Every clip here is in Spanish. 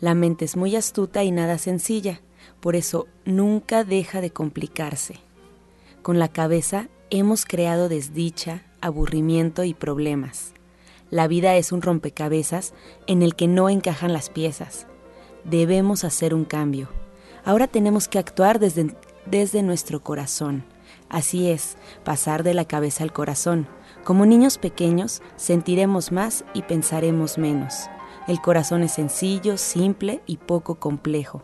La mente es muy astuta y nada sencilla, por eso nunca deja de complicarse. Con la cabeza hemos creado desdicha, aburrimiento y problemas. La vida es un rompecabezas en el que no encajan las piezas. Debemos hacer un cambio. Ahora tenemos que actuar desde, desde nuestro corazón. Así es, pasar de la cabeza al corazón. Como niños pequeños, sentiremos más y pensaremos menos. El corazón es sencillo, simple y poco complejo.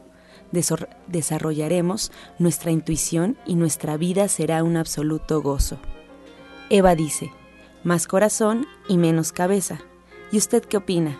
desarrollaremos nuestra intuición y nuestra vida será un absoluto gozo. Eva dice, más corazón y menos cabeza. ¿Y usted qué opina?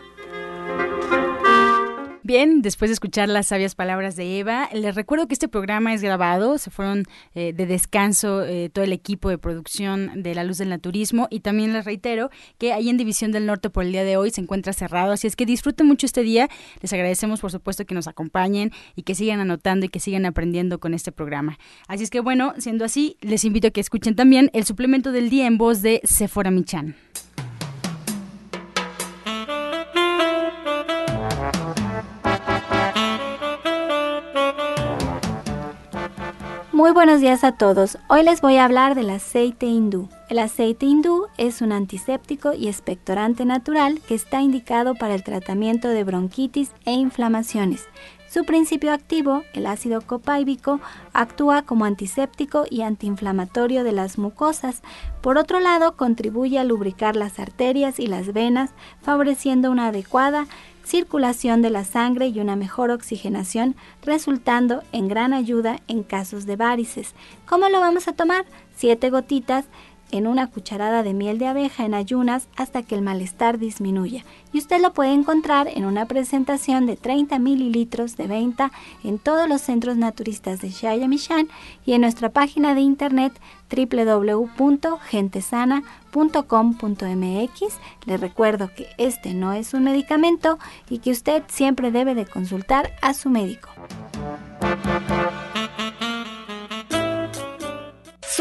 Bien, después de escuchar las sabias palabras de Eva, les recuerdo que este programa es grabado, se fueron eh, de descanso eh, todo el equipo de producción de La Luz del Naturismo y también les reitero que ahí en División del Norte por el día de hoy se encuentra cerrado, así es que disfruten mucho este día, les agradecemos por supuesto que nos acompañen y que sigan anotando y que sigan aprendiendo con este programa. Así es que bueno, siendo así, les invito a que escuchen también el suplemento del día en voz de Sephora Michan. Muy buenos días a todos. Hoy les voy a hablar del aceite hindú. El aceite hindú es un antiséptico y expectorante natural que está indicado para el tratamiento de bronquitis e inflamaciones. Su principio activo, el ácido copáibico, actúa como antiséptico y antiinflamatorio de las mucosas. Por otro lado, contribuye a lubricar las arterias y las venas, favoreciendo una adecuada circulación de la sangre y una mejor oxigenación, resultando en gran ayuda en casos de varices. ¿Cómo lo vamos a tomar? Siete gotitas en una cucharada de miel de abeja en ayunas hasta que el malestar disminuya. Y usted lo puede encontrar en una presentación de 30 mililitros de venta en todos los centros naturistas de Shayamishan y en nuestra página de internet www.gentesana.com.mx. Le recuerdo que este no es un medicamento y que usted siempre debe de consultar a su médico.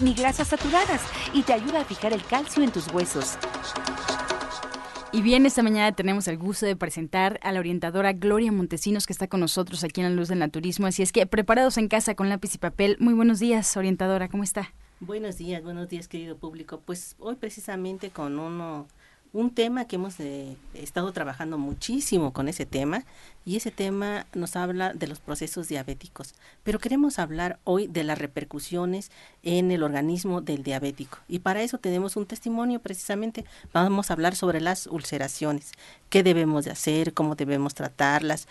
ni grasas saturadas y te ayuda a fijar el calcio en tus huesos. Y bien, esta mañana tenemos el gusto de presentar a la orientadora Gloria Montesinos que está con nosotros aquí en la Luz del Naturismo. Así es que preparados en casa con lápiz y papel. Muy buenos días, orientadora, ¿cómo está? Buenos días, buenos días, querido público. Pues hoy precisamente con uno un tema que hemos eh, estado trabajando muchísimo con ese tema y ese tema nos habla de los procesos diabéticos, pero queremos hablar hoy de las repercusiones en el organismo del diabético. Y para eso tenemos un testimonio precisamente, vamos a hablar sobre las ulceraciones, qué debemos de hacer, cómo debemos tratarlas,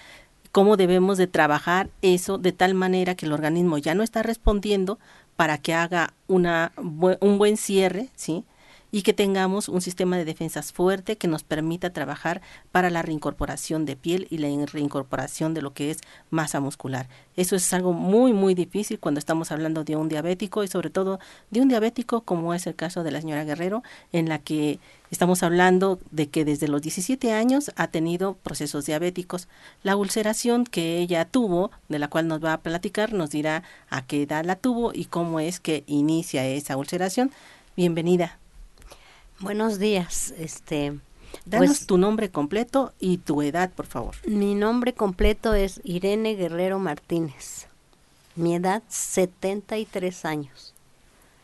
cómo debemos de trabajar eso de tal manera que el organismo ya no está respondiendo para que haga una, un buen cierre, ¿sí? Y que tengamos un sistema de defensas fuerte que nos permita trabajar para la reincorporación de piel y la reincorporación de lo que es masa muscular. Eso es algo muy, muy difícil cuando estamos hablando de un diabético y sobre todo de un diabético como es el caso de la señora Guerrero, en la que estamos hablando de que desde los 17 años ha tenido procesos diabéticos. La ulceración que ella tuvo, de la cual nos va a platicar, nos dirá a qué edad la tuvo y cómo es que inicia esa ulceración. Bienvenida. Buenos días. Este, Danos pues, tu nombre completo y tu edad, por favor. Mi nombre completo es Irene Guerrero Martínez. Mi edad, 73 años.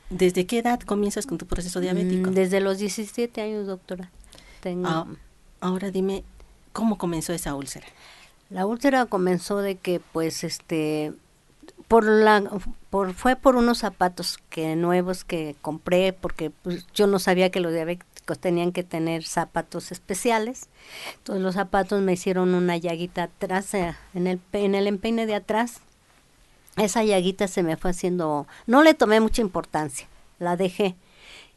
¿Desde qué edad comienzas con tu proceso diabético? Mm, desde los 17 años, doctora. Tengo... Ah, ahora dime, ¿cómo comenzó esa úlcera? La úlcera comenzó de que, pues, este, por la por fue por unos zapatos que nuevos que compré porque pues, yo no sabía que los diabéticos tenían que tener zapatos especiales. Entonces los zapatos me hicieron una llaguita atrás eh, en el en el empeine de atrás. Esa llaguita se me fue haciendo no le tomé mucha importancia la dejé.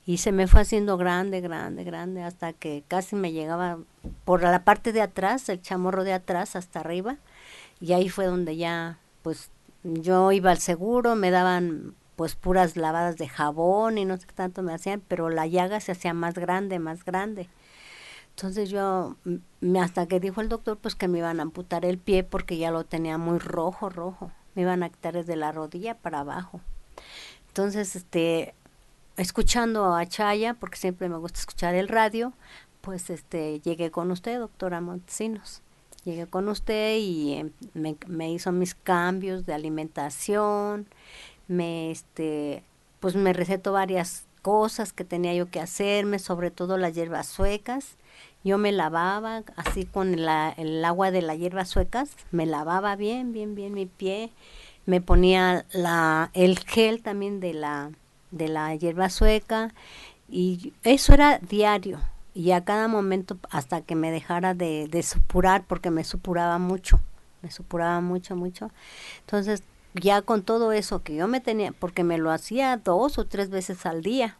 Y se me fue haciendo grande grande grande hasta que casi me llegaba por la parte de atrás el chamorro de atrás hasta arriba. Y ahí fue donde ya pues yo iba al seguro, me daban pues puras lavadas de jabón y no sé qué tanto me hacían, pero la llaga se hacía más grande, más grande. Entonces yo, me, hasta que dijo el doctor, pues que me iban a amputar el pie porque ya lo tenía muy rojo, rojo. Me iban a quitar desde la rodilla para abajo. Entonces, este, escuchando a Chaya, porque siempre me gusta escuchar el radio, pues este, llegué con usted, doctora Montesinos llegué con usted y em, me, hizo mis cambios de alimentación, me este pues me recetó varias cosas que tenía yo que hacerme, sobre todo las hierbas suecas. Yo me lavaba así con el agua de las hierbas suecas, me lavaba bien, bien, bien mi pie, me ponía la, el gel también de la, de la hierba sueca. Y eso era diario y a cada momento hasta que me dejara de, de supurar porque me supuraba mucho, me supuraba mucho, mucho. Entonces ya con todo eso que yo me tenía, porque me lo hacía dos o tres veces al día,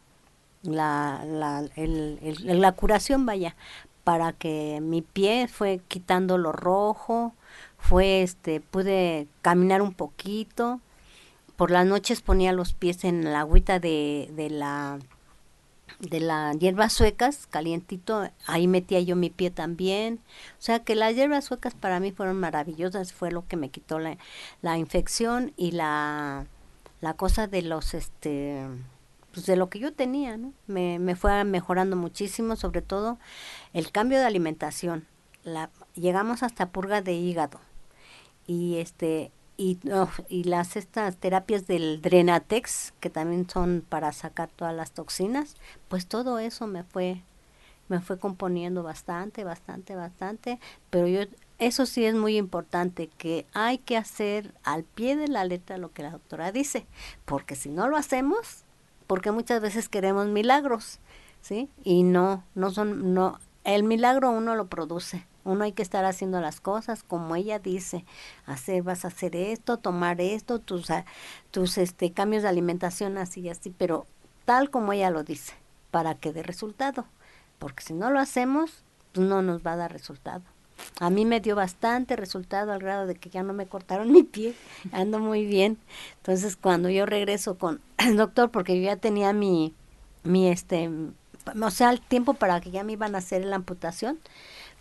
la, la, el, la curación vaya, para que mi pie fue quitando lo rojo, fue este, pude caminar un poquito, por las noches ponía los pies en la agüita de, de la de las hierbas suecas, calientito, ahí metía yo mi pie también. O sea que las hierbas suecas para mí fueron maravillosas, fue lo que me quitó la, la infección y la, la cosa de los, este, pues de lo que yo tenía, ¿no? Me, me fue mejorando muchísimo, sobre todo el cambio de alimentación. La, llegamos hasta purga de hígado y este y, y las estas terapias del Drenatex, que también son para sacar todas las toxinas, pues todo eso me fue me fue componiendo bastante, bastante, bastante, pero yo eso sí es muy importante que hay que hacer al pie de la letra lo que la doctora dice, porque si no lo hacemos, porque muchas veces queremos milagros, ¿sí? Y no no son no el milagro uno lo produce uno hay que estar haciendo las cosas como ella dice, hacer, vas a hacer esto, tomar esto, tus, tus este, cambios de alimentación así y así, pero tal como ella lo dice, para que dé resultado. Porque si no lo hacemos, pues no nos va a dar resultado. A mí me dio bastante resultado al grado de que ya no me cortaron mi pie, ando muy bien. Entonces cuando yo regreso con el doctor, porque yo ya tenía mi, mi este, o sea, el tiempo para que ya me iban a hacer la amputación,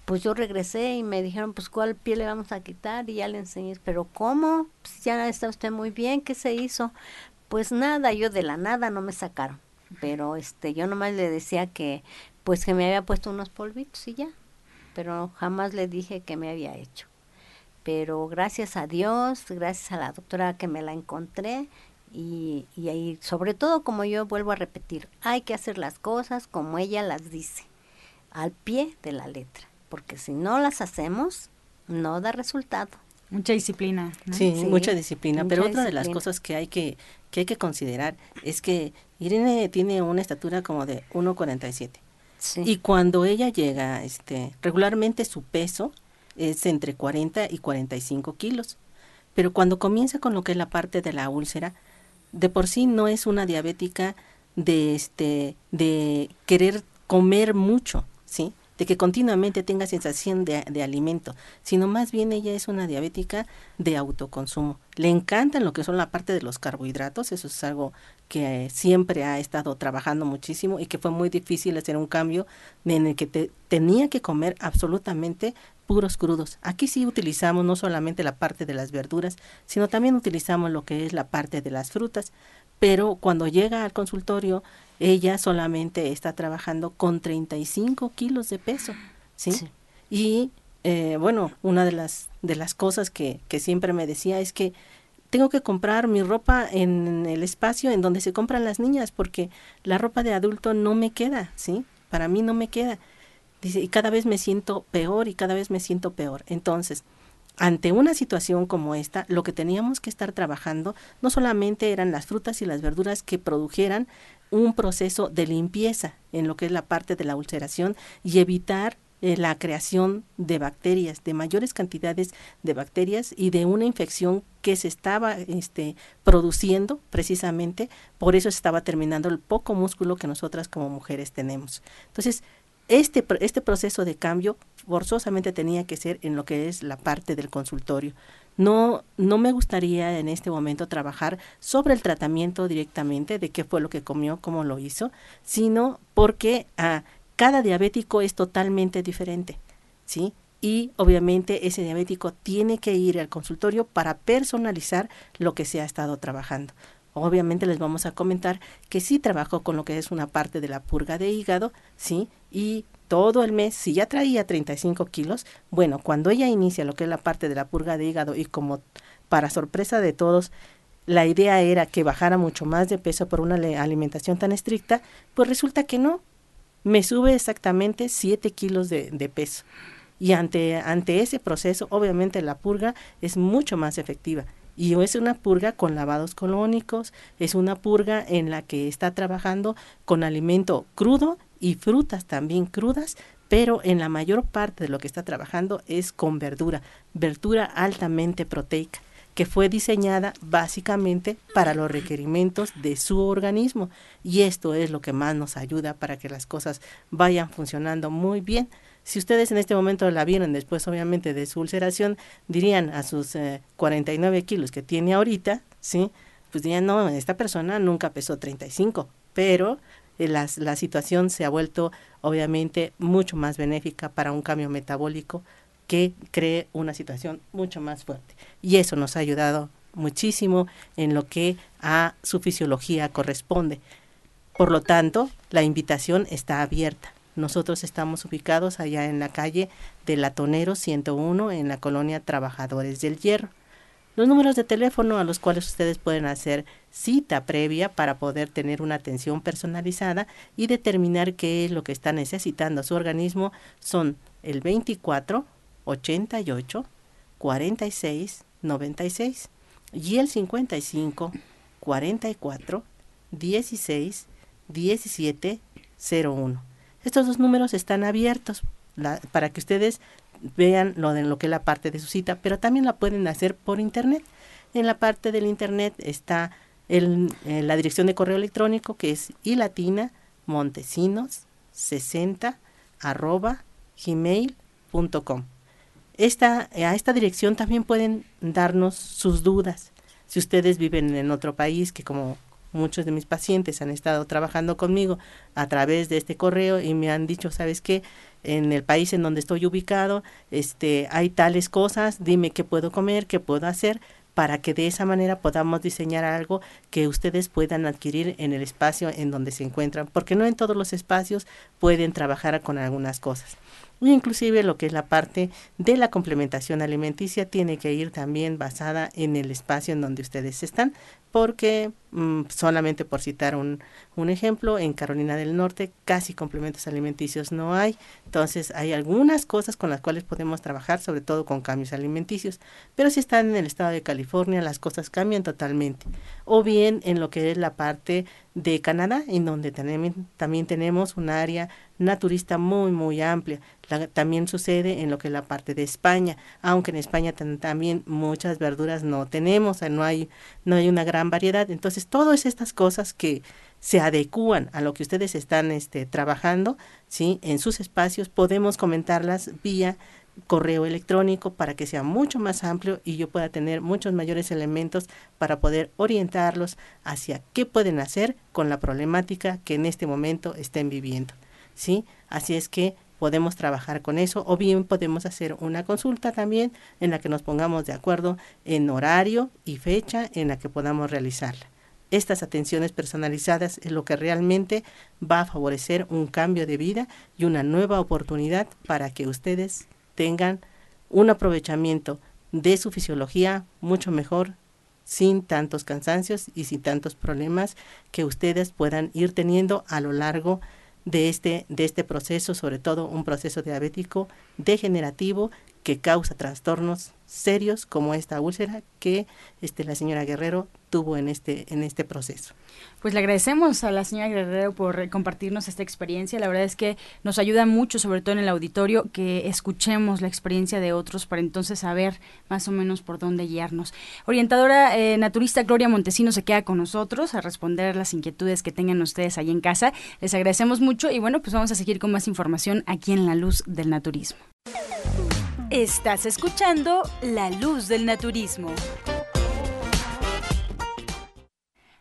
pues yo regresé y me dijeron, pues cuál pie le vamos a quitar y ya le enseñé, pero ¿cómo? Pues ya está usted muy bien, ¿qué se hizo? Pues nada, yo de la nada no me sacaron, pero este yo nomás le decía que pues que me había puesto unos polvitos y ya, pero jamás le dije que me había hecho. Pero gracias a Dios, gracias a la doctora que me la encontré y, y ahí, sobre todo como yo vuelvo a repetir, hay que hacer las cosas como ella las dice, al pie de la letra porque si no las hacemos, no da resultado. Mucha disciplina. Sí, mucha disciplina. pero otra de las cosas que hay que, que hay que considerar es que Irene tiene una estatura como de 1,47. Sí. Y cuando ella llega, este, regularmente su peso es entre 40 y 45 kilos. Pero cuando comienza con lo que es la parte de la úlcera, de por sí no es una diabética de este de querer comer mucho, ¿sí? De que continuamente tenga sensación de, de, alimento, sino más bien ella es una diabética de autoconsumo. Le encantan lo que son la parte de los carbohidratos, eso es algo que siempre ha estado trabajando muchísimo y que fue muy difícil hacer un cambio en el que te, tenía que comer absolutamente puros crudos. Aquí sí utilizamos no solamente la parte de las verduras, sino también utilizamos lo que es la parte de las frutas, pero cuando llega al consultorio ella solamente está trabajando con 35 kilos de peso, ¿sí? Y eh, bueno, una de las, de las cosas que, que siempre me decía es que tengo que comprar mi ropa en el espacio en donde se compran las niñas porque la ropa de adulto no me queda, ¿sí? Para mí no me queda. Dice, y cada vez me siento peor y cada vez me siento peor. Entonces, ante una situación como esta, lo que teníamos que estar trabajando no solamente eran las frutas y las verduras que produjeran un proceso de limpieza en lo que es la parte de la ulceración y evitar eh, la creación de bacterias, de mayores cantidades de bacterias y de una infección que se estaba este, produciendo precisamente, por eso se estaba terminando el poco músculo que nosotras como mujeres tenemos. Entonces, este, este proceso de cambio forzosamente tenía que ser en lo que es la parte del consultorio. No, no me gustaría en este momento trabajar sobre el tratamiento directamente de qué fue lo que comió, cómo lo hizo, sino porque ah, cada diabético es totalmente diferente, ¿sí? Y obviamente ese diabético tiene que ir al consultorio para personalizar lo que se ha estado trabajando. Obviamente les vamos a comentar que sí trabajó con lo que es una parte de la purga de hígado, ¿sí? Y todo el mes, si ya traía 35 kilos, bueno, cuando ella inicia lo que es la parte de la purga de hígado y como para sorpresa de todos, la idea era que bajara mucho más de peso por una alimentación tan estricta, pues resulta que no, me sube exactamente 7 kilos de, de peso. Y ante, ante ese proceso, obviamente la purga es mucho más efectiva. Y es una purga con lavados colónicos, es una purga en la que está trabajando con alimento crudo y frutas también crudas, pero en la mayor parte de lo que está trabajando es con verdura, verdura altamente proteica que fue diseñada básicamente para los requerimientos de su organismo y esto es lo que más nos ayuda para que las cosas vayan funcionando muy bien si ustedes en este momento la vieron después, obviamente, de su ulceración, dirían a sus 49 eh, kilos que tiene ahorita, ¿sí? Pues dirían, no, esta persona nunca pesó 35, pero eh, la situación se ha vuelto, obviamente, mucho más benéfica para un cambio metabólico que cree una situación mucho más fuerte. Y eso nos ha ayudado muchísimo en lo que a su fisiología corresponde. Por lo tanto, la invitación está abierta. Nosotros estamos ubicados allá en la calle de Latonero 101 en la colonia Trabajadores del Hierro. Los números de teléfono a los cuales ustedes pueden hacer cita previa para poder tener una atención personalizada y determinar qué es lo que está necesitando su organismo son el 24 88 46 96 y el 55 44 16 17 01. Estos dos números están abiertos para que ustedes vean lo de lo que es la parte de su cita, pero también la pueden hacer por internet. En la parte del internet está eh, la dirección de correo electrónico que es ilatina montesinos 60 arroba gmail.com. Esta, a esta dirección también pueden darnos sus dudas. Si ustedes viven en otro país, que como muchos de mis pacientes han estado trabajando conmigo a través de este correo y me han dicho, ¿sabes qué? En el país en donde estoy ubicado, este, hay tales cosas, dime qué puedo comer, qué puedo hacer para que de esa manera podamos diseñar algo que ustedes puedan adquirir en el espacio en donde se encuentran, porque no en todos los espacios pueden trabajar con algunas cosas. Inclusive lo que es la parte de la complementación alimenticia tiene que ir también basada en el espacio en donde ustedes están, porque mm, solamente por citar un, un, ejemplo, en Carolina del Norte casi complementos alimenticios no hay, entonces hay algunas cosas con las cuales podemos trabajar, sobre todo con cambios alimenticios, pero si están en el estado de California las cosas cambian totalmente, o bien en lo que es la parte de Canadá, en donde también, también tenemos un área naturista muy, muy amplia. también sucede en lo que es la parte de España, aunque en España también muchas verduras no tenemos, no hay, no hay una gran variedad. Entonces, todas estas cosas que se adecúan a lo que ustedes están este, trabajando, ¿sí? En sus espacios podemos comentarlas vía correo electrónico para que sea mucho más amplio y yo pueda tener muchos mayores elementos para poder orientarlos hacia qué pueden hacer con la problemática que en este momento estén viviendo. ¿sí? Así es que podemos trabajar con eso o bien podemos hacer una consulta también en la que nos pongamos de acuerdo en horario y fecha en la que podamos realizarla. Estas atenciones personalizadas es lo que realmente va a favorecer un cambio de vida y una nueva oportunidad para que ustedes tengan un aprovechamiento de su fisiología mucho mejor sin tantos cansancios y sin tantos problemas que ustedes puedan ir teniendo a lo largo de este, de este proceso, sobre todo un proceso diabético degenerativo que causa trastornos serios como esta úlcera que este, la señora Guerrero tuvo en este, en este proceso. Pues le agradecemos a la señora Guerrero por compartirnos esta experiencia. La verdad es que nos ayuda mucho, sobre todo en el auditorio, que escuchemos la experiencia de otros para entonces saber más o menos por dónde guiarnos. Orientadora eh, naturista Gloria Montesino se queda con nosotros a responder las inquietudes que tengan ustedes ahí en casa. Les agradecemos mucho y bueno, pues vamos a seguir con más información aquí en La Luz del Naturismo. Estás escuchando La Luz del Naturismo.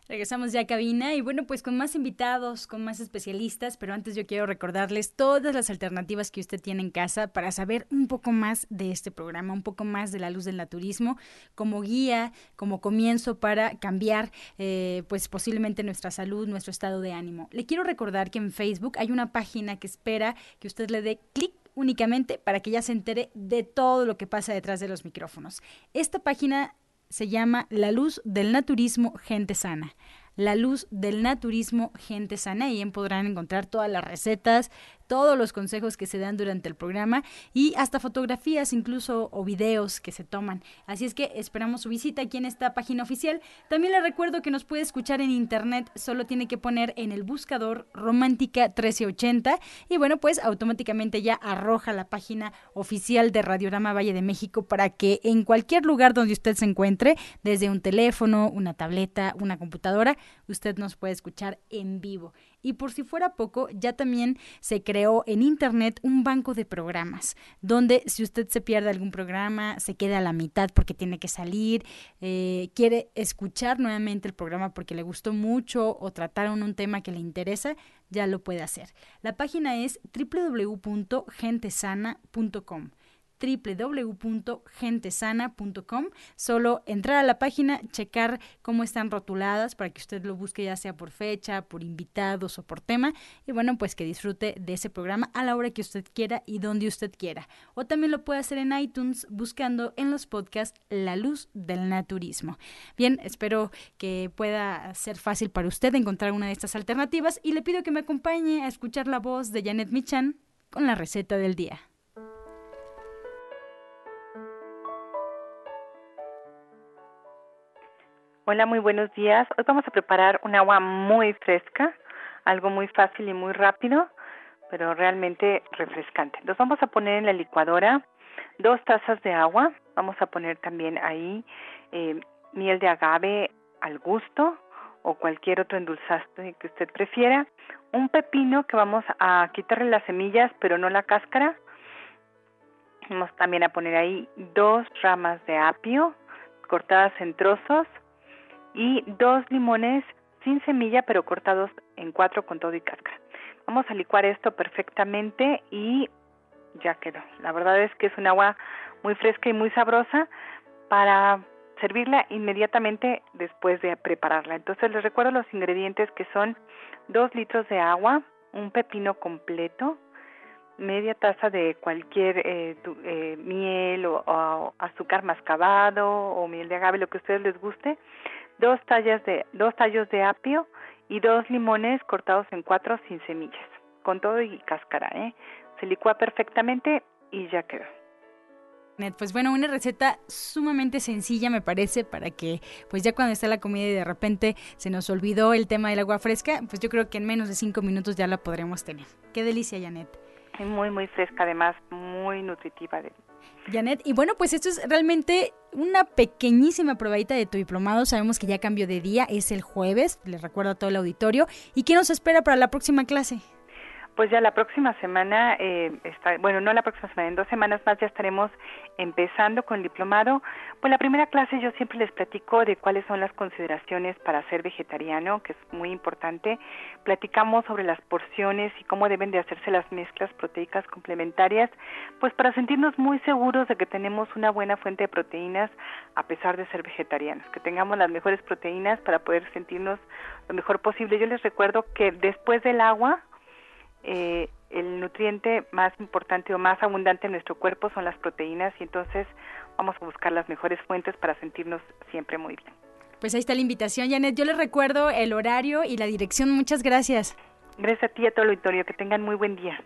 Regresamos ya a cabina y bueno, pues con más invitados, con más especialistas, pero antes yo quiero recordarles todas las alternativas que usted tiene en casa para saber un poco más de este programa, un poco más de la luz del naturismo, como guía, como comienzo para cambiar eh, pues posiblemente nuestra salud, nuestro estado de ánimo. Le quiero recordar que en Facebook hay una página que espera que usted le dé clic únicamente para que ya se entere de todo lo que pasa detrás de los micrófonos. Esta página se llama La Luz del Naturismo Gente Sana. La Luz del Naturismo Gente Sana. Y podrán encontrar todas las recetas, todos los consejos que se dan durante el programa y hasta fotografías incluso o videos que se toman. Así es que esperamos su visita aquí en esta página oficial. También le recuerdo que nos puede escuchar en internet, solo tiene que poner en el buscador Romántica 1380 y bueno, pues automáticamente ya arroja la página oficial de Radiorama Valle de México para que en cualquier lugar donde usted se encuentre, desde un teléfono, una tableta, una computadora, usted nos puede escuchar en vivo. Y por si fuera poco, ya también se creó en Internet un banco de programas, donde si usted se pierde algún programa, se queda a la mitad porque tiene que salir, eh, quiere escuchar nuevamente el programa porque le gustó mucho o trataron un tema que le interesa, ya lo puede hacer. La página es www.gentesana.com www.gentesana.com. Solo entrar a la página, checar cómo están rotuladas para que usted lo busque ya sea por fecha, por invitados o por tema. Y bueno, pues que disfrute de ese programa a la hora que usted quiera y donde usted quiera. O también lo puede hacer en iTunes buscando en los podcasts La Luz del Naturismo. Bien, espero que pueda ser fácil para usted encontrar una de estas alternativas y le pido que me acompañe a escuchar la voz de Janet Michan con la receta del día. Hola, muy buenos días. Hoy vamos a preparar un agua muy fresca, algo muy fácil y muy rápido, pero realmente refrescante. Entonces vamos a poner en la licuadora dos tazas de agua. Vamos a poner también ahí eh, miel de agave al gusto o cualquier otro endulzante que usted prefiera. Un pepino que vamos a quitarle las semillas, pero no la cáscara. Vamos también a poner ahí dos ramas de apio cortadas en trozos y dos limones sin semilla pero cortados en cuatro con todo y cáscara. Vamos a licuar esto perfectamente y ya quedó. La verdad es que es un agua muy fresca y muy sabrosa para servirla inmediatamente después de prepararla. Entonces les recuerdo los ingredientes que son dos litros de agua, un pepino completo, media taza de cualquier eh, eh, miel o, azúcar mascabado o miel de agave, lo que a ustedes les guste, dos, tallas de, dos tallos de apio y dos limones cortados en cuatro sin semillas, con todo y cáscara. ¿eh? Se licúa perfectamente y ya quedó. Pues bueno, una receta sumamente sencilla me parece para que pues ya cuando está la comida y de repente se nos olvidó el tema del agua fresca, pues yo creo que en menos de cinco minutos ya la podremos tener. Qué delicia, Janet. Muy, muy fresca, además muy nutritiva. Janet, y bueno, pues esto es realmente una pequeñísima probadita de tu diplomado. Sabemos que ya cambió de día, es el jueves, les recuerdo a todo el auditorio. ¿Y qué nos espera para la próxima clase? Pues ya la próxima semana, eh, está, bueno, no la próxima semana, en dos semanas más ya estaremos empezando con el diplomado. Pues la primera clase yo siempre les platico de cuáles son las consideraciones para ser vegetariano, que es muy importante. Platicamos sobre las porciones y cómo deben de hacerse las mezclas proteicas complementarias, pues para sentirnos muy seguros de que tenemos una buena fuente de proteínas a pesar de ser vegetarianos, que tengamos las mejores proteínas para poder sentirnos lo mejor posible. Yo les recuerdo que después del agua, eh, el nutriente más importante o más abundante en nuestro cuerpo son las proteínas y entonces vamos a buscar las mejores fuentes para sentirnos siempre muy bien. Pues ahí está la invitación, Janet. Yo les recuerdo el horario y la dirección. Muchas gracias. Gracias a ti y a todo el auditorio. Que tengan muy buen día.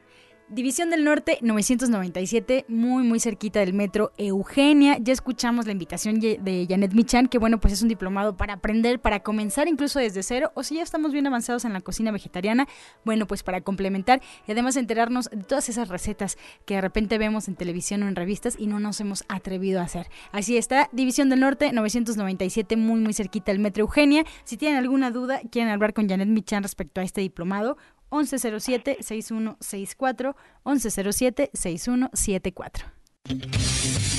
División del Norte 997, muy muy cerquita del metro Eugenia. Ya escuchamos la invitación de Janet Michan, que bueno, pues es un diplomado para aprender, para comenzar incluso desde cero, o si ya estamos bien avanzados en la cocina vegetariana, bueno, pues para complementar y además enterarnos de todas esas recetas que de repente vemos en televisión o en revistas y no nos hemos atrevido a hacer. Así está, División del Norte 997, muy muy cerquita del metro Eugenia. Si tienen alguna duda, quieren hablar con Janet Michan respecto a este diplomado, 1107-6164, 1107-6174.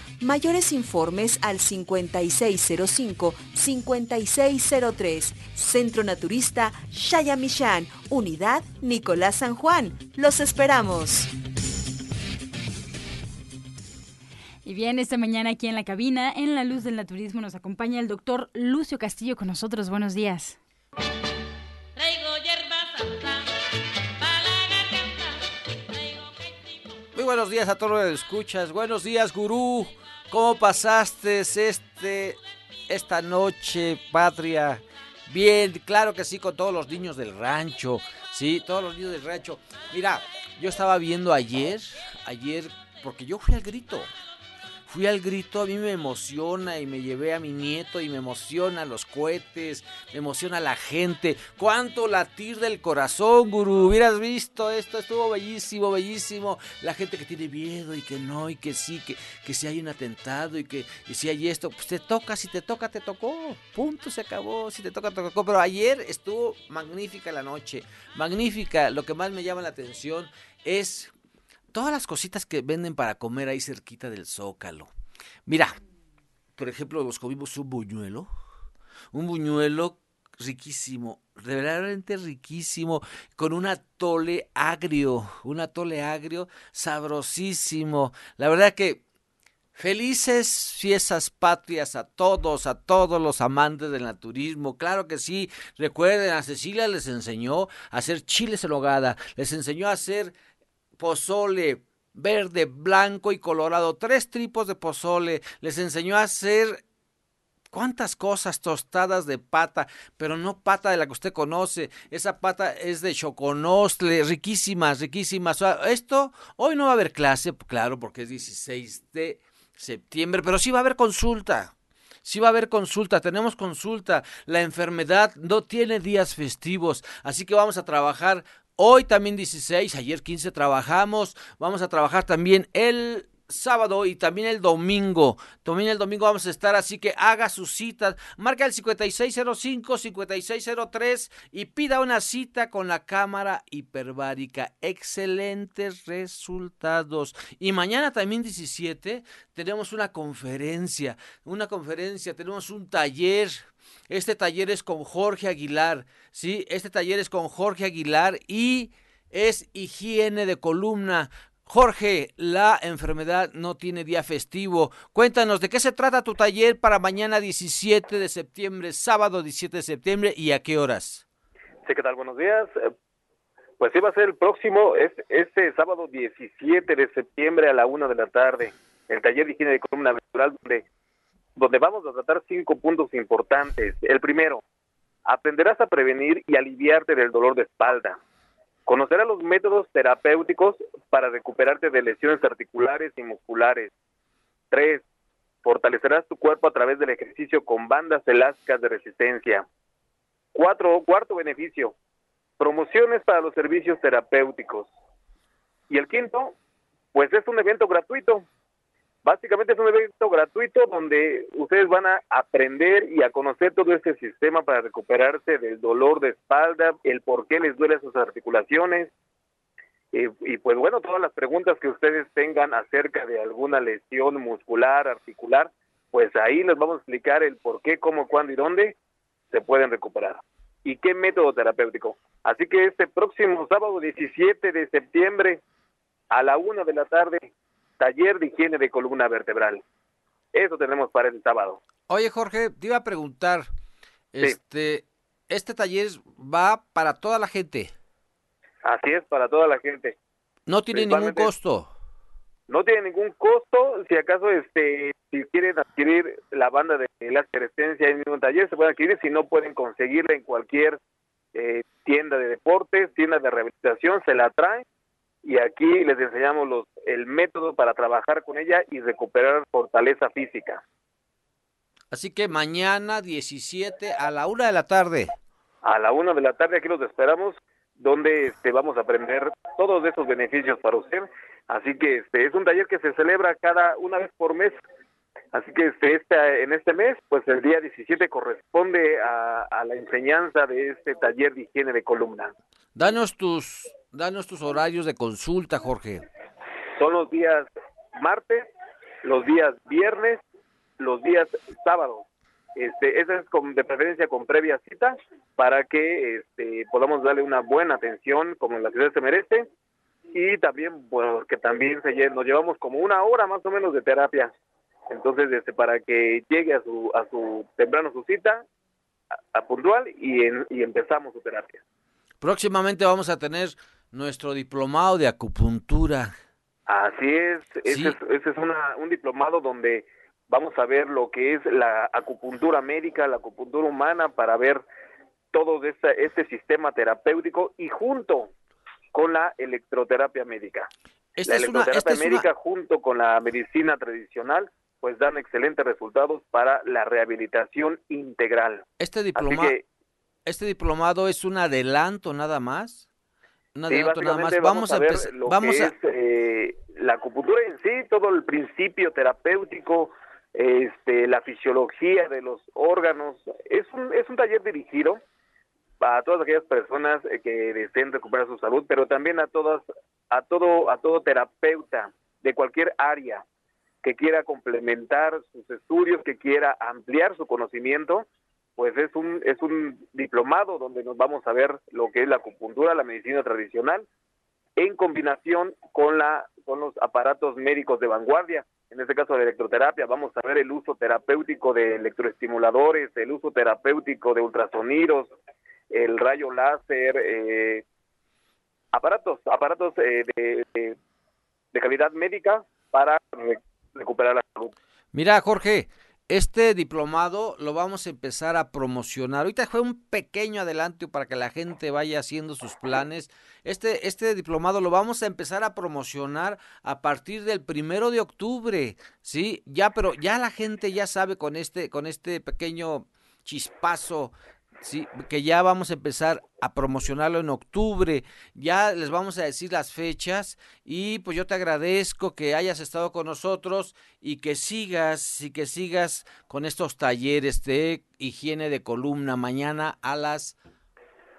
Mayores informes al 5605-5603. Centro Naturista Shayamishan, Unidad Nicolás San Juan. Los esperamos. Y bien, esta mañana aquí en la cabina, en la luz del naturismo, nos acompaña el doctor Lucio Castillo con nosotros. Buenos días. Muy buenos días a todos los que escuchas. Buenos días, gurú. ¿Cómo pasaste este, esta noche, patria? Bien, claro que sí, con todos los niños del rancho. Sí, todos los niños del rancho. Mira, yo estaba viendo ayer, ayer, porque yo fui al grito. Fui al grito, a mí me emociona y me llevé a mi nieto y me emociona los cohetes, me emociona la gente. Cuánto latir del corazón, gurú. Hubieras visto esto, estuvo bellísimo, bellísimo. La gente que tiene miedo y que no, y que sí, que, que si hay un atentado y que si hay esto, pues te toca, si te toca, te tocó. Punto, se acabó. Si te toca, te tocó. Pero ayer estuvo magnífica la noche, magnífica. Lo que más me llama la atención es todas las cositas que venden para comer ahí cerquita del Zócalo. Mira, por ejemplo, los comimos un buñuelo, un buñuelo riquísimo, realmente riquísimo, con un atole agrio, un atole agrio sabrosísimo. La verdad que Felices fiestas patrias a todos, a todos los amantes del naturismo. Claro que sí. Recuerden, a Cecilia les enseñó a hacer chiles en hogada, les enseñó a hacer pozole verde, blanco y colorado, tres tipos de pozole, les enseñó a hacer cuántas cosas tostadas de pata, pero no pata de la que usted conoce, esa pata es de choconostle, riquísimas, riquísimas. esto, hoy no va a haber clase, claro, porque es 16 de septiembre, pero sí va a haber consulta. Sí va a haber consulta, tenemos consulta. La enfermedad no tiene días festivos, así que vamos a trabajar Hoy también 16, ayer 15 trabajamos. Vamos a trabajar también el sábado y también el domingo. También el domingo vamos a estar, así que haga sus citas. Marca el 5605-5603 y pida una cita con la cámara hiperbárica. Excelentes resultados. Y mañana también 17 tenemos una conferencia. Una conferencia, tenemos un taller. Este taller es con Jorge Aguilar. Sí, este taller es con Jorge Aguilar y es higiene de columna. Jorge, la enfermedad no tiene día festivo. Cuéntanos de qué se trata tu taller para mañana 17 de septiembre, sábado 17 de septiembre y a qué horas. Sí, ¿qué tal? Buenos días. Eh, pues sí va a ser el próximo, es, este sábado 17 de septiembre a la una de la tarde, el taller de higiene de columna natural, donde, donde vamos a tratar cinco puntos importantes. El primero, aprenderás a prevenir y aliviarte del dolor de espalda. Conocerás los métodos terapéuticos para recuperarte de lesiones articulares y musculares. 3. Fortalecerás tu cuerpo a través del ejercicio con bandas elásticas de resistencia. 4. Cuarto beneficio. Promociones para los servicios terapéuticos. Y el quinto, pues es un evento gratuito Básicamente es un evento gratuito donde ustedes van a aprender y a conocer todo este sistema para recuperarse del dolor de espalda, el por qué les duele sus articulaciones. y pues bueno, todas las preguntas que ustedes tengan acerca de alguna lesión muscular, articular, pues ahí les vamos a explicar el por qué, cómo, cuándo y dónde se pueden recuperar. Y qué método terapéutico. Así que este próximo sábado 17 de septiembre a la una de la tarde taller de higiene de columna vertebral. Eso tenemos para el sábado. Oye, Jorge, te iba a preguntar, este, este taller va para toda la gente. Así es, para toda la gente. No tiene ningún costo. No tiene ningún costo, si acaso este si quieren adquirir la banda de la resistencia en un taller se puede adquirir, si no pueden conseguirla en cualquier eh, tienda de deportes, tienda de rehabilitación, se la traen y aquí les enseñamos los, el método para trabajar con ella y recuperar fortaleza física. Así que mañana 17 a la una de la tarde. A la una de la tarde aquí los esperamos, donde este, vamos a aprender todos esos beneficios para usted. Así que este es un taller que se celebra cada una vez por mes. Así que este, este, en este mes, pues el día 17 corresponde a, a la enseñanza de este taller de higiene de columna. Danos tus Danos tus horarios de consulta, Jorge. Son los días martes, los días viernes, los días sábados. Este, esa es con, de preferencia con previa cita para que este, podamos darle una buena atención como la ciudad se merece y también bueno que también se, nos llevamos como una hora más o menos de terapia entonces este para que llegue a su a su temprano su cita a, puntual y, y empezamos su terapia próximamente vamos a tener nuestro diplomado de acupuntura. Así es, ese es, un diplomado donde vamos a ver lo que es la acupuntura médica, la acupuntura humana, para ver todo este, este sistema terapéutico y junto con la electroterapia médica. la electroterapia médica junto con la medicina tradicional pues dan excelentes resultados para la rehabilitación integral. Este diploma, este diplomado es un adelanto nada más Vamos, a, ver lo vamos que es eh, la acupuntura en sí, todo el principio terapéutico, este, la fisiología de los órganos. Es un, es un taller dirigido a todas aquellas personas eh, que deseen recuperar su salud, pero también a todas, a todo, a todo terapeuta de cualquier área que quiera complementar sus estudios, que quiera ampliar su conocimiento pues es un, es un diplomado donde nos vamos a ver lo que es la acupuntura, la medicina tradicional, en combinación con, la, con los aparatos médicos de vanguardia, en este caso la electroterapia, vamos a ver el uso terapéutico de electroestimuladores, el uso terapéutico de ultrasonidos, el rayo láser, eh, aparatos, aparatos eh, de, de, calidad médica para recuperar la salud. Mira, Jorge, este diplomado lo vamos a empezar a promocionar. Ahorita fue un pequeño adelanto para que la gente vaya haciendo sus planes. Este, este diplomado lo vamos a empezar a promocionar a partir del primero de octubre. Sí, ya, pero ya la gente ya sabe con este, con este pequeño chispazo Sí, que ya vamos a empezar a promocionarlo en octubre. Ya les vamos a decir las fechas y pues yo te agradezco que hayas estado con nosotros y que sigas y que sigas con estos talleres de higiene de columna mañana a las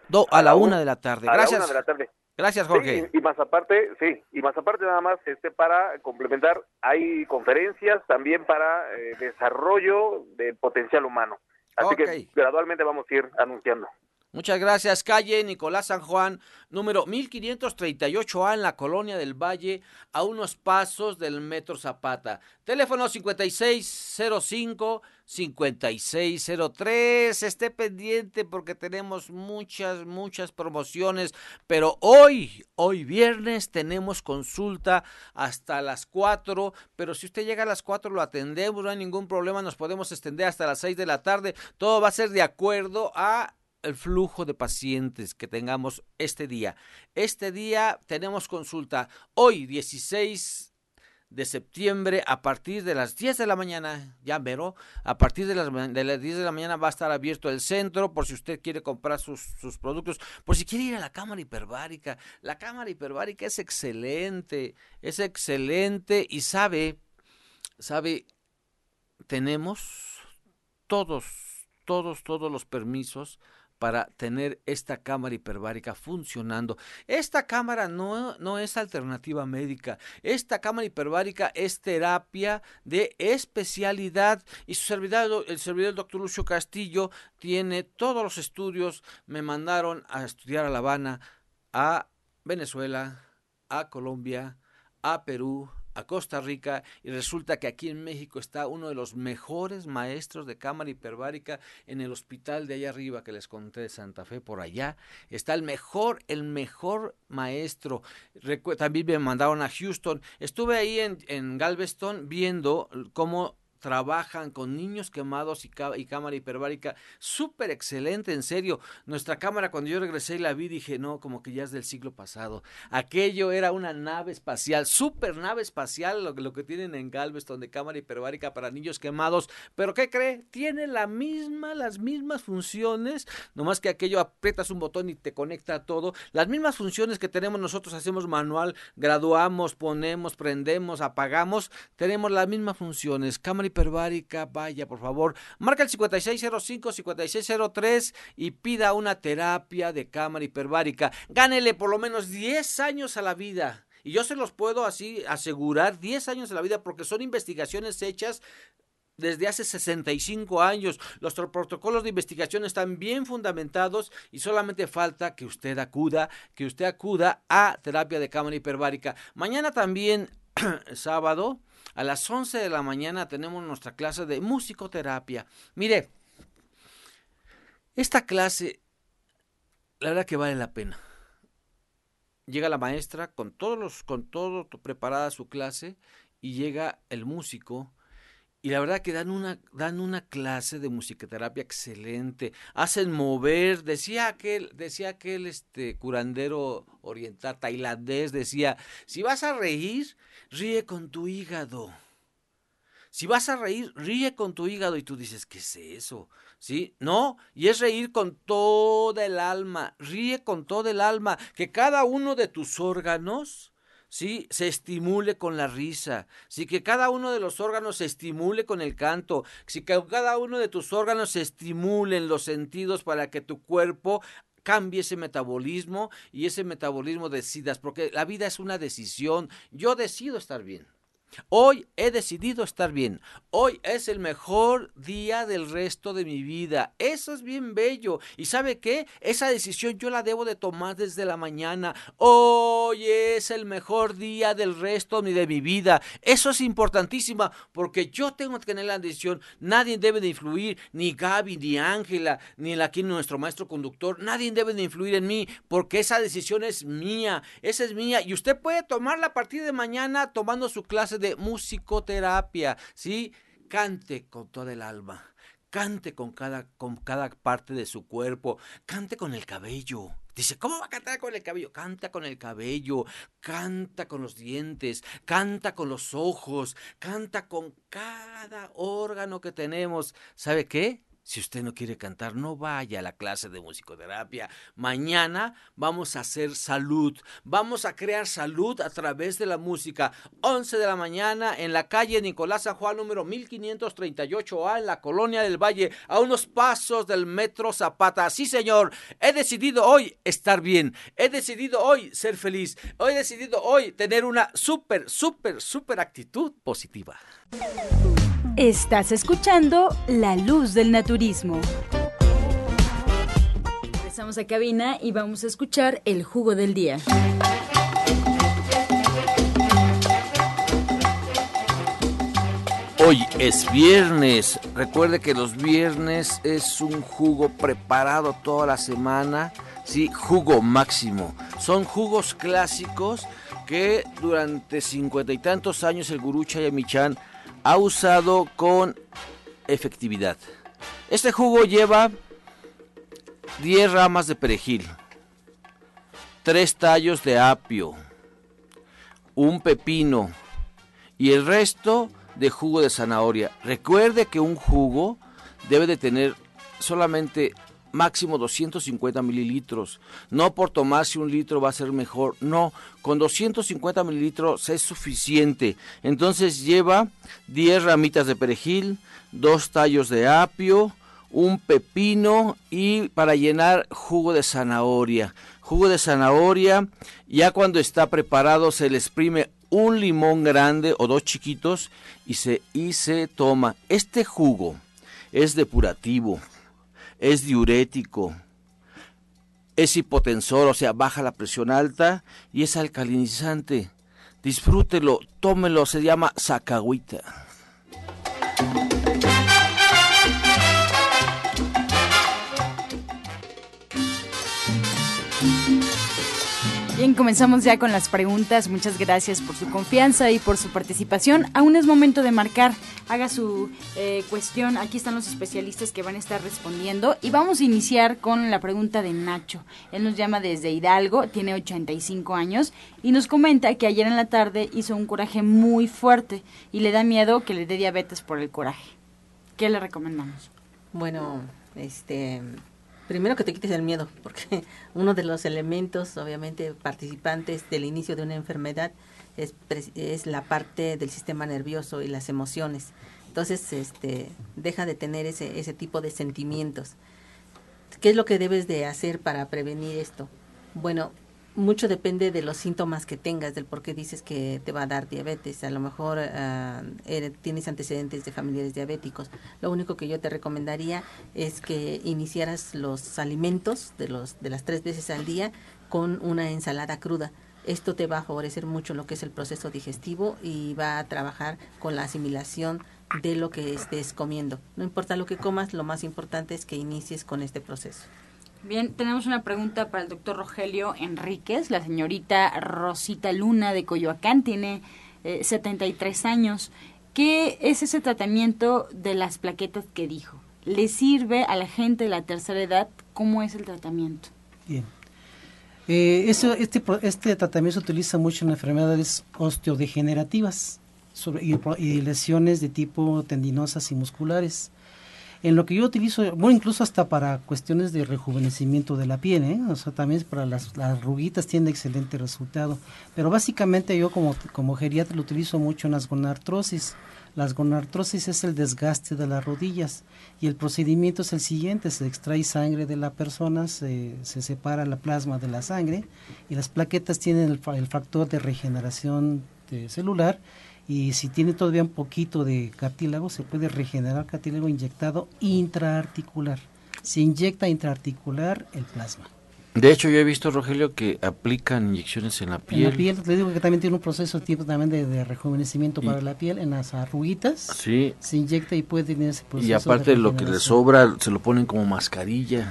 do, a, la una de la tarde. Gracias. de la tarde. Gracias, Jorge. y, más aparte, sí, y más aparte nada más, este, para complementar, hay conferencias también para eh, desarrollo de potencial humano. Así que gradualmente vamos a ir anunciando. Muchas gracias. Calle Nicolás San Juan, número 1538A en la Colonia del Valle, a unos pasos del Metro Zapata. Teléfono 5605-5603. Esté pendiente porque tenemos muchas, muchas promociones. Pero hoy, hoy viernes, tenemos consulta hasta las 4. Pero si usted llega a las 4, lo atendemos, no hay ningún problema. Nos podemos extender hasta las 6 de la tarde. Todo va a ser de acuerdo a el flujo de pacientes que tengamos este día. Este día tenemos consulta hoy 16 de septiembre a partir de las 10 de la mañana, ya veró, a partir de las, de las 10 de la mañana va a estar abierto el centro por si usted quiere comprar sus, sus productos, por si quiere ir a la cámara hiperbárica. La cámara hiperbárica es excelente, es excelente y sabe, sabe, tenemos todos, todos, todos los permisos para tener esta cámara hiperbárica funcionando. Esta cámara no, no es alternativa médica. Esta cámara hiperbárica es terapia de especialidad y su servidor, el servidor del doctor Lucio Castillo tiene todos los estudios. Me mandaron a estudiar a La Habana, a Venezuela, a Colombia, a Perú, a Costa Rica y resulta que aquí en México está uno de los mejores maestros de cámara hiperbárica en el hospital de allá arriba que les conté de Santa Fe por allá. Está el mejor el mejor maestro. También me mandaron a Houston. Estuve ahí en, en Galveston viendo cómo trabajan con niños quemados y, cámara hiperbárica. Súper excelente, en serio. Nuestra cámara, cuando yo regresé y la vi, dije, no, como que ya es del siglo pasado. Aquello era una nave espacial, súper nave espacial, lo, lo que tienen en Galveston de cámara hiperbárica para niños quemados. Pero ¿qué cree? Tiene la misma, las mismas funciones, nomás que aquello aprietas un botón y te conecta a todo. Las mismas funciones que tenemos nosotros, hacemos manual, graduamos, ponemos, prendemos, apagamos, tenemos las mismas funciones. Cámara hiperbárica, vaya, por favor, marca el 5605-5603 y pida una terapia de cámara hiperbárica. Gánele por lo menos 10 años a la vida. Y yo se los puedo así asegurar 10 años a la vida porque son investigaciones hechas desde hace 65 años. Los protocolos de investigación están bien fundamentados y solamente falta que usted acuda, que usted acuda a terapia de cámara hiperbárica. Mañana también, sábado, a las 11 de la mañana tenemos nuestra clase de musicoterapia. Mire, esta clase, la verdad que vale la pena. Llega la maestra con todos los, con todo preparada su clase y llega el músico y la verdad que dan una, dan una clase de musicoterapia excelente, hacen mover, decía aquel, decía aquel este curandero oriental tailandés, decía, si vas a reír, ríe con tu hígado. Si vas a reír, ríe con tu hígado y tú dices, ¿qué es eso? ¿Sí? No, y es reír con toda el alma, ríe con todo el alma, que cada uno de tus órganos ¿sí? se estimule con la risa, sí que cada uno de los órganos se estimule con el canto, si que cada uno de tus órganos se estimulen los sentidos para que tu cuerpo cambie ese metabolismo y ese metabolismo decidas, porque la vida es una decisión, yo decido estar bien. Hoy he decidido estar bien. Hoy es el mejor día del resto de mi vida. Eso es bien bello. ¿Y sabe qué? Esa decisión yo la debo de tomar desde la mañana. Hoy es el mejor día del resto de mi vida. Eso es importantísimo porque yo tengo que tener la decisión. Nadie debe de influir, ni Gaby, ni Ángela, ni aquí nuestro maestro conductor. Nadie debe de influir en mí porque esa decisión es mía. Esa es mía. Y usted puede tomarla a partir de mañana tomando su clase de musicoterapia, ¿sí? Cante con toda el alma, cante con cada, con cada parte de su cuerpo, cante con el cabello. Dice, ¿cómo va a cantar con el cabello? Canta con el cabello, canta con los dientes, canta con los ojos, canta con cada órgano que tenemos. ¿Sabe qué? Si usted no quiere cantar, no vaya a la clase de musicoterapia. Mañana vamos a hacer salud. Vamos a crear salud a través de la música. 11 de la mañana en la calle Nicolás San Juan número 1538A en la Colonia del Valle, a unos pasos del Metro Zapata. Sí, señor, he decidido hoy estar bien. He decidido hoy ser feliz. He decidido hoy tener una súper, súper, súper actitud positiva. Estás escuchando La Luz del Naturismo. Regresamos a cabina y vamos a escuchar el jugo del día. Hoy es viernes. Recuerde que los viernes es un jugo preparado toda la semana. Sí, jugo máximo. Son jugos clásicos que durante cincuenta y tantos años el gurú Chayamichan ha usado con efectividad. Este jugo lleva 10 ramas de perejil, 3 tallos de apio, un pepino y el resto de jugo de zanahoria. Recuerde que un jugo debe de tener solamente máximo 250 mililitros. No por tomarse un litro va a ser mejor. No, con 250 mililitros es suficiente. Entonces lleva 10 ramitas de perejil, dos tallos de apio, un pepino y para llenar jugo de zanahoria. Jugo de zanahoria, ya cuando está preparado se le exprime un limón grande o dos chiquitos y se, y se toma. Este jugo es depurativo es diurético, es hipotensor, o sea, baja la presión alta y es alcalinizante. Disfrútelo, tómelo, se llama sacahuita. Bien, comenzamos ya con las preguntas. Muchas gracias por su confianza y por su participación. Aún es momento de marcar. Haga su eh, cuestión. Aquí están los especialistas que van a estar respondiendo. Y vamos a iniciar con la pregunta de Nacho. Él nos llama desde Hidalgo, tiene 85 años y nos comenta que ayer en la tarde hizo un coraje muy fuerte y le da miedo que le dé diabetes por el coraje. ¿Qué le recomendamos? Bueno, este primero que te quites el miedo, porque uno de los elementos, obviamente, participantes del inicio de una enfermedad es, es la parte del sistema nervioso y las emociones. Entonces, este, deja de tener ese, ese tipo de sentimientos. ¿Qué es lo que debes de hacer para prevenir esto? Bueno, mucho depende de los síntomas que tengas, del por qué dices que te va a dar diabetes. A lo mejor uh, tienes antecedentes de familiares diabéticos. Lo único que yo te recomendaría es que iniciaras los alimentos de, los, de las tres veces al día con una ensalada cruda. Esto te va a favorecer mucho lo que es el proceso digestivo y va a trabajar con la asimilación de lo que estés comiendo. No importa lo que comas, lo más importante es que inicies con este proceso. Bien, tenemos una pregunta para el doctor Rogelio Enríquez. La señorita Rosita Luna de Coyoacán tiene 73 eh, años. ¿Qué es ese tratamiento de las plaquetas que dijo? ¿Le sirve a la gente de la tercera edad? ¿Cómo es el tratamiento? Bien. Eh, eso, este, este tratamiento se utiliza mucho en enfermedades osteodegenerativas y, y lesiones de tipo tendinosas y musculares en lo que yo utilizo, bueno, incluso hasta para cuestiones de rejuvenecimiento de la piel, ¿eh? o sea, también para las, las arruguitas tiene excelente resultado. Pero básicamente yo como, como geriatra lo utilizo mucho en las gonartrosis. Las gonartrosis es el desgaste de las rodillas y el procedimiento es el siguiente, se extrae sangre de la persona, se, se separa la plasma de la sangre y las plaquetas tienen el, factor de regeneración celular y si tiene todavía un poquito de cartílago, se puede regenerar cartílago inyectado intraarticular. Se inyecta intraarticular el plasma. De hecho, yo he visto, Rogelio, que aplican inyecciones en la piel. En la piel, le digo que también tiene un proceso tipo también de, rejuvenecimiento para la piel, en las arruguitas. Sí. Se inyecta y puede tener ese proceso. Y aparte de lo que le sobra, se lo ponen como mascarilla.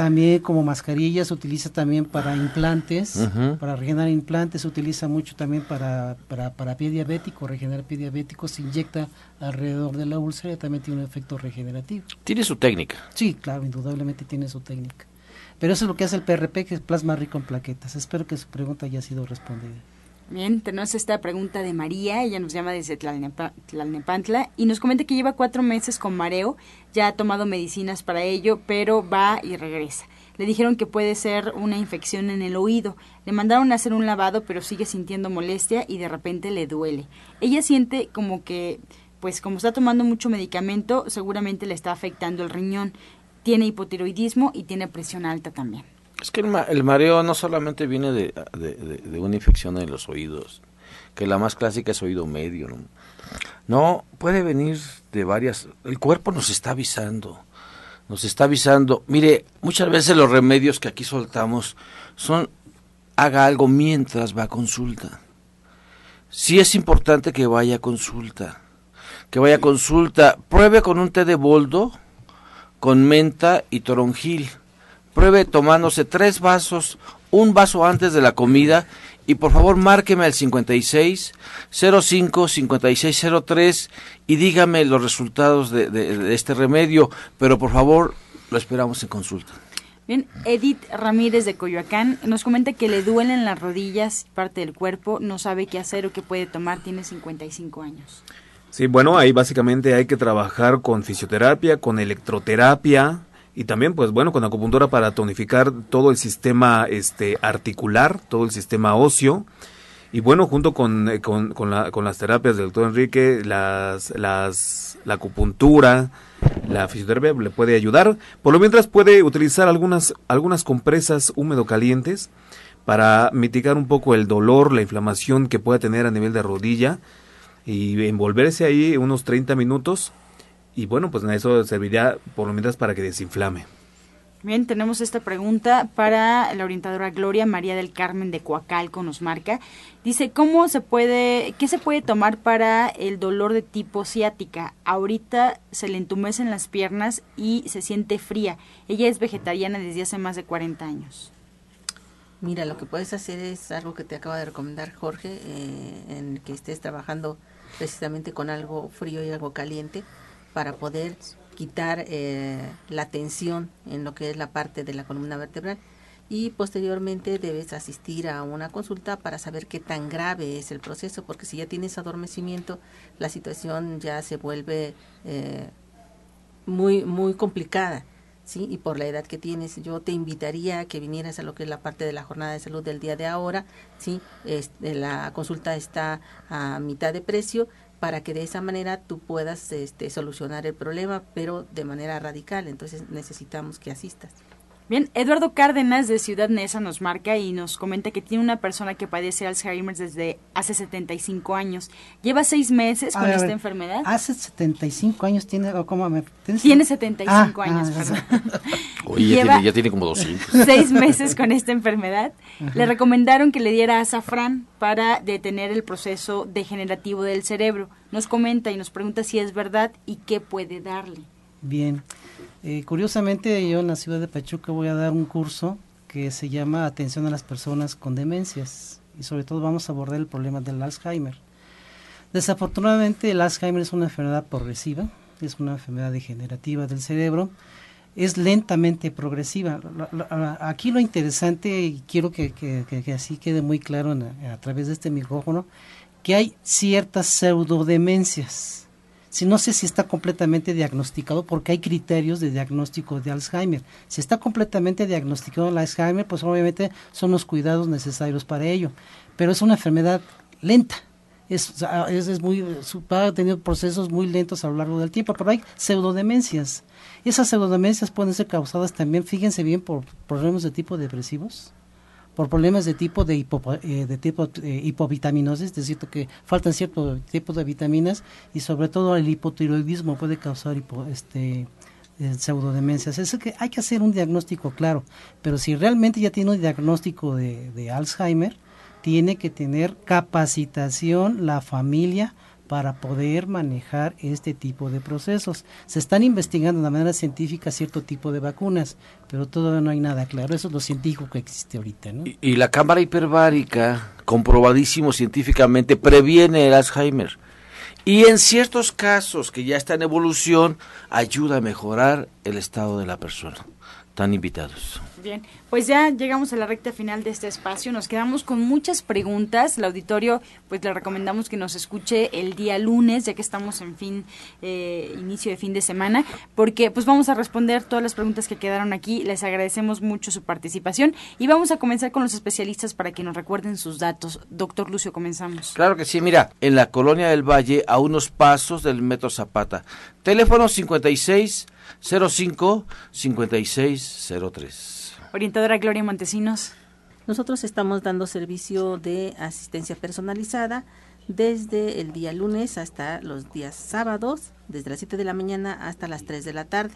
También como mascarilla se utiliza también para implantes, para regenerar implantes, se utiliza mucho también para, para, para pie diabético, regenerar pie diabético, se inyecta alrededor de la úlcera y también tiene un efecto regenerativo. ¿Tiene su técnica? Sí, claro, indudablemente tiene su técnica. Pero eso es lo que hace el PRP, que es plasma rico en plaquetas. Espero que su pregunta haya sido respondida. Bien, tenemos esta pregunta de María, ella nos llama desde Tlalnepantla y nos comenta que lleva cuatro meses con mareo, ya ha tomado medicinas para ello, pero va y regresa. Le dijeron que puede ser una infección en el oído. Le mandaron a hacer un lavado, pero sigue sintiendo molestia y de repente le duele. Ella siente como que, pues como está tomando mucho medicamento, seguramente le está afectando el riñón. Tiene hipotiroidismo y tiene presión alta también. Es que el, mareo no solamente viene de, de, una infección en los oídos, que la más clásica es oído medio, ¿no? No, puede venir de varias... El cuerpo nos está avisando, nos está avisando. Mire, muchas veces los remedios que aquí soltamos son haga algo mientras va a consulta. Sí es importante que vaya a consulta, que vaya a consulta, pruebe con un té de boldo, con menta y toronjil pruebe tomándose tres vasos, un vaso antes de la comida y por favor márqueme al 56 05 5603 y dígame los resultados de, este remedio, pero por favor lo esperamos en consulta. Bien, Edith Ramírez de Coyoacán nos comenta que le duelen las rodillas, parte del cuerpo, no sabe qué hacer o qué puede tomar, tiene 55 años. Sí, bueno, ahí básicamente hay que trabajar con fisioterapia, con electroterapia, y también pues bueno con acupuntura para tonificar todo el sistema este articular todo el sistema óseo. Y bueno junto con, eh, con, con, la, con las terapias del doctor Enrique las, las la acupuntura la fisioterapia le puede ayudar. Por lo mientras puede utilizar algunas algunas compresas húmedo calientes para mitigar un poco el dolor la inflamación que pueda tener a nivel de rodilla y envolverse ahí unos 30 minutos y bueno, pues eso serviría por lo menos para que desinflame. Bien, tenemos esta pregunta para la orientadora Gloria María del Carmen de Coacalco, nos marca. Dice, ¿cómo se puede, qué se puede tomar para el dolor de tipo ciática? Ahorita se le entumecen las piernas y se siente fría. Ella es vegetariana desde hace más de 40 años. Mira, lo que puedes hacer es algo que te acaba de recomendar Jorge, eh, en que estés trabajando precisamente con algo frío y algo caliente para poder quitar eh, la tensión en lo que es la parte de la columna vertebral y posteriormente debes asistir a una consulta para saber qué tan grave es el proceso, porque si ya tienes adormecimiento, la situación ya se vuelve eh, muy, muy complicada. ¿Sí? Y por la edad que tienes, yo te invitaría a que vinieras a lo que es la parte de la jornada de salud del día de ahora, ¿sí? Este, la consulta está a mitad de precio para que de esa manera tú puedas este, solucionar el problema, pero de manera radical. Entonces necesitamos que asistas. Bien, Eduardo Cárdenas de Ciudad Neza nos marca y nos comenta que tiene una persona que padece Alzheimer desde hace 75 años. Lleva seis meses con esta enfermedad. Hace 75 años tiene, ¿cómo me, Tiene 75 ah, años, ah, perdón. Oye, ya, tiene, como 200. Seis meses con esta enfermedad. Le recomendaron que le diera azafrán para detener el proceso degenerativo del cerebro. Nos comenta y nos pregunta si es verdad y qué puede darle. Bien. Eh, curiosamente, yo en la ciudad de Pachuca voy a dar un curso que se llama Atención a las personas con demencias y sobre todo vamos a abordar el problema del Alzheimer. Desafortunadamente el Alzheimer es una enfermedad progresiva, es una enfermedad degenerativa del cerebro, es lentamente progresiva. Aquí lo interesante, y quiero que, así quede muy claro a través de este micrófono, que hay ciertas pseudodemencias si no sé si está completamente diagnosticado porque hay criterios de diagnóstico de Alzheimer. Si está completamente diagnosticado el Alzheimer, pues obviamente son los cuidados necesarios para ello. Pero es una enfermedad lenta. Es, es, muy, ha tenido procesos muy lentos a lo largo del tiempo, pero hay pseudodemencias. Esas pseudodemencias pueden ser causadas también, fíjense bien, por problemas de tipo depresivos, por problemas de tipo de, eh, de tipo eh, hipovitaminosis, es decir, que faltan cierto tipo de vitaminas y sobre todo el hipotiroidismo puede causar hipo, este eh, pseudodemencias. Es que hay que hacer un diagnóstico claro, pero si realmente ya tiene un diagnóstico de Alzheimer, tiene que tener capacitación la familia para poder manejar este tipo de procesos. Se están investigando de manera científica cierto tipo de vacunas, pero todavía no hay nada claro. Eso es lo científico que existe ahorita. ¿no? Y, la cámara hiperbárica, comprobadísimo científicamente, previene el Alzheimer. Y en ciertos casos que ya está en evolución, ayuda a mejorar el estado de la persona. Están invitados. Bien, pues ya llegamos a la recta final de este espacio. Nos quedamos con muchas preguntas. El auditorio, pues le recomendamos que nos escuche el día lunes, ya que estamos en fin, eh, inicio de fin de semana, porque pues vamos a responder todas las preguntas que quedaron aquí. Les agradecemos mucho su participación y vamos a comenzar con los especialistas para que nos recuerden sus datos. Doctor Lucio, comenzamos. Claro que sí, mira, en la colonia del Valle, a unos pasos del Metro Zapata. Teléfono 56 05 5603. Orientadora Gloria Montesinos. Nosotros estamos dando servicio de asistencia personalizada desde el día lunes hasta los días sábados, desde las 7 de la mañana hasta las 3 de la tarde.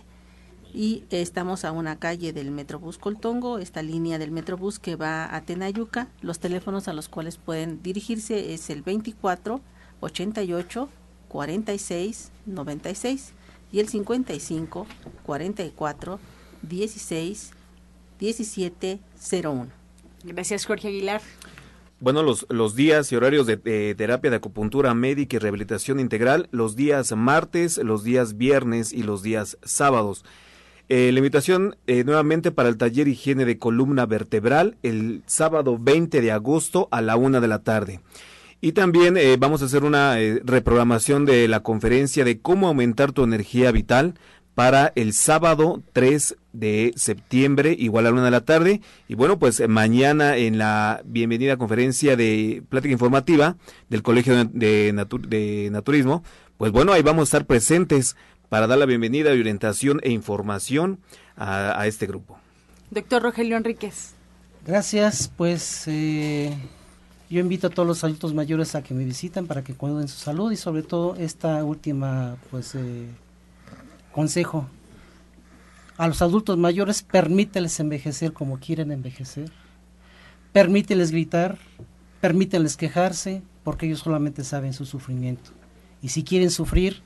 Y estamos a una calle del Metrobús Coltongo, esta línea del Metrobús que va a Tenayuca. Los teléfonos a los cuales pueden dirigirse es el 24 88 46 96 y el 55 44 16 1701. Gracias, Jorge Aguilar. Bueno, los, los días y horarios de, terapia de acupuntura médica y rehabilitación integral, los días martes, los días viernes y los días sábados. Eh, la invitación eh, nuevamente para el taller higiene de columna vertebral el sábado 20 de agosto a la una de la tarde. Y también eh, vamos a hacer una reprogramación de la conferencia de cómo aumentar tu energía vital para el sábado 3 de septiembre, igual a la una de la tarde. Y bueno, pues mañana en la bienvenida conferencia de plática informativa del Colegio de, Naturismo, pues bueno, ahí vamos a estar presentes para dar la bienvenida, orientación e información a, este grupo. Doctor Rogelio Enríquez. Gracias, pues eh, yo invito a todos los adultos mayores a que me visiten para que cuiden su salud y sobre todo esta última, pues... Eh, Consejo. A los adultos mayores permíteles envejecer como quieren envejecer. Permíteles gritar, permíteles quejarse, porque ellos solamente saben su sufrimiento. Y si quieren sufrir,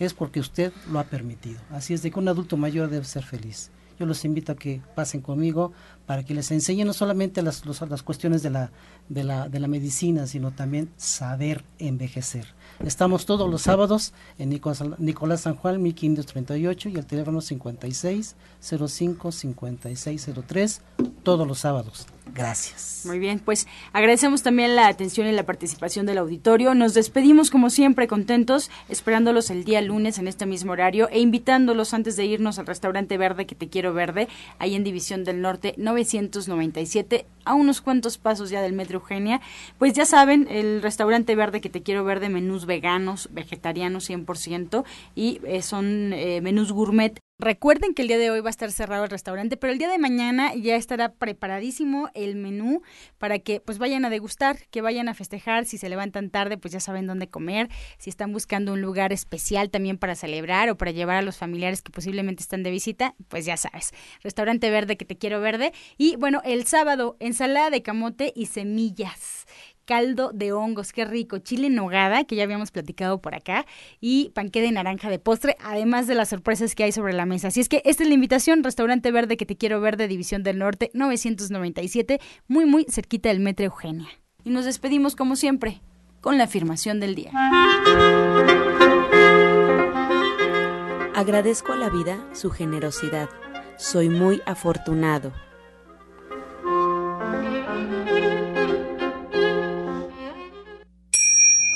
es porque usted lo ha permitido. Así es de que un adulto mayor debe ser feliz. Yo los invito a que pasen conmigo para que les enseñe no solamente las, las cuestiones de la, de, la, de la medicina, sino también saber envejecer. Estamos todos los sábados en Nicolás, San Juan, 1538 y el teléfono 56 05 5603 todos los sábados. Gracias. Muy bien, pues agradecemos también la atención y la participación del auditorio. Nos despedimos como siempre contentos, esperándolos el día lunes en este mismo horario e invitándolos antes de irnos al restaurante verde que te quiero verde, ahí en División del Norte 997, a unos cuantos pasos ya del Metro Eugenia. Pues ya saben, el restaurante verde que te quiero verde, menús veganos, vegetarianos 100% y eh, son eh, menús gourmet Recuerden que el día de hoy va a estar cerrado el restaurante, pero el día de mañana ya estará preparadísimo el menú para que pues vayan a degustar, que vayan a festejar, si se levantan tarde pues ya saben dónde comer, si están buscando un lugar especial también para celebrar o para llevar a los familiares que posiblemente están de visita, pues ya sabes, restaurante verde que te quiero verde. Y bueno, el sábado ensalada de camote y semillas caldo de hongos, qué rico, chile en nogada, que ya habíamos platicado por acá, y panque de naranja de postre, además de las sorpresas que hay sobre la mesa. Así es que esta es la invitación, Restaurante Verde que te quiero ver de División del Norte 997, muy muy cerquita del Metro Eugenia. Y nos despedimos como siempre con la afirmación del día. Agradezco a la vida su generosidad. Soy muy afortunado.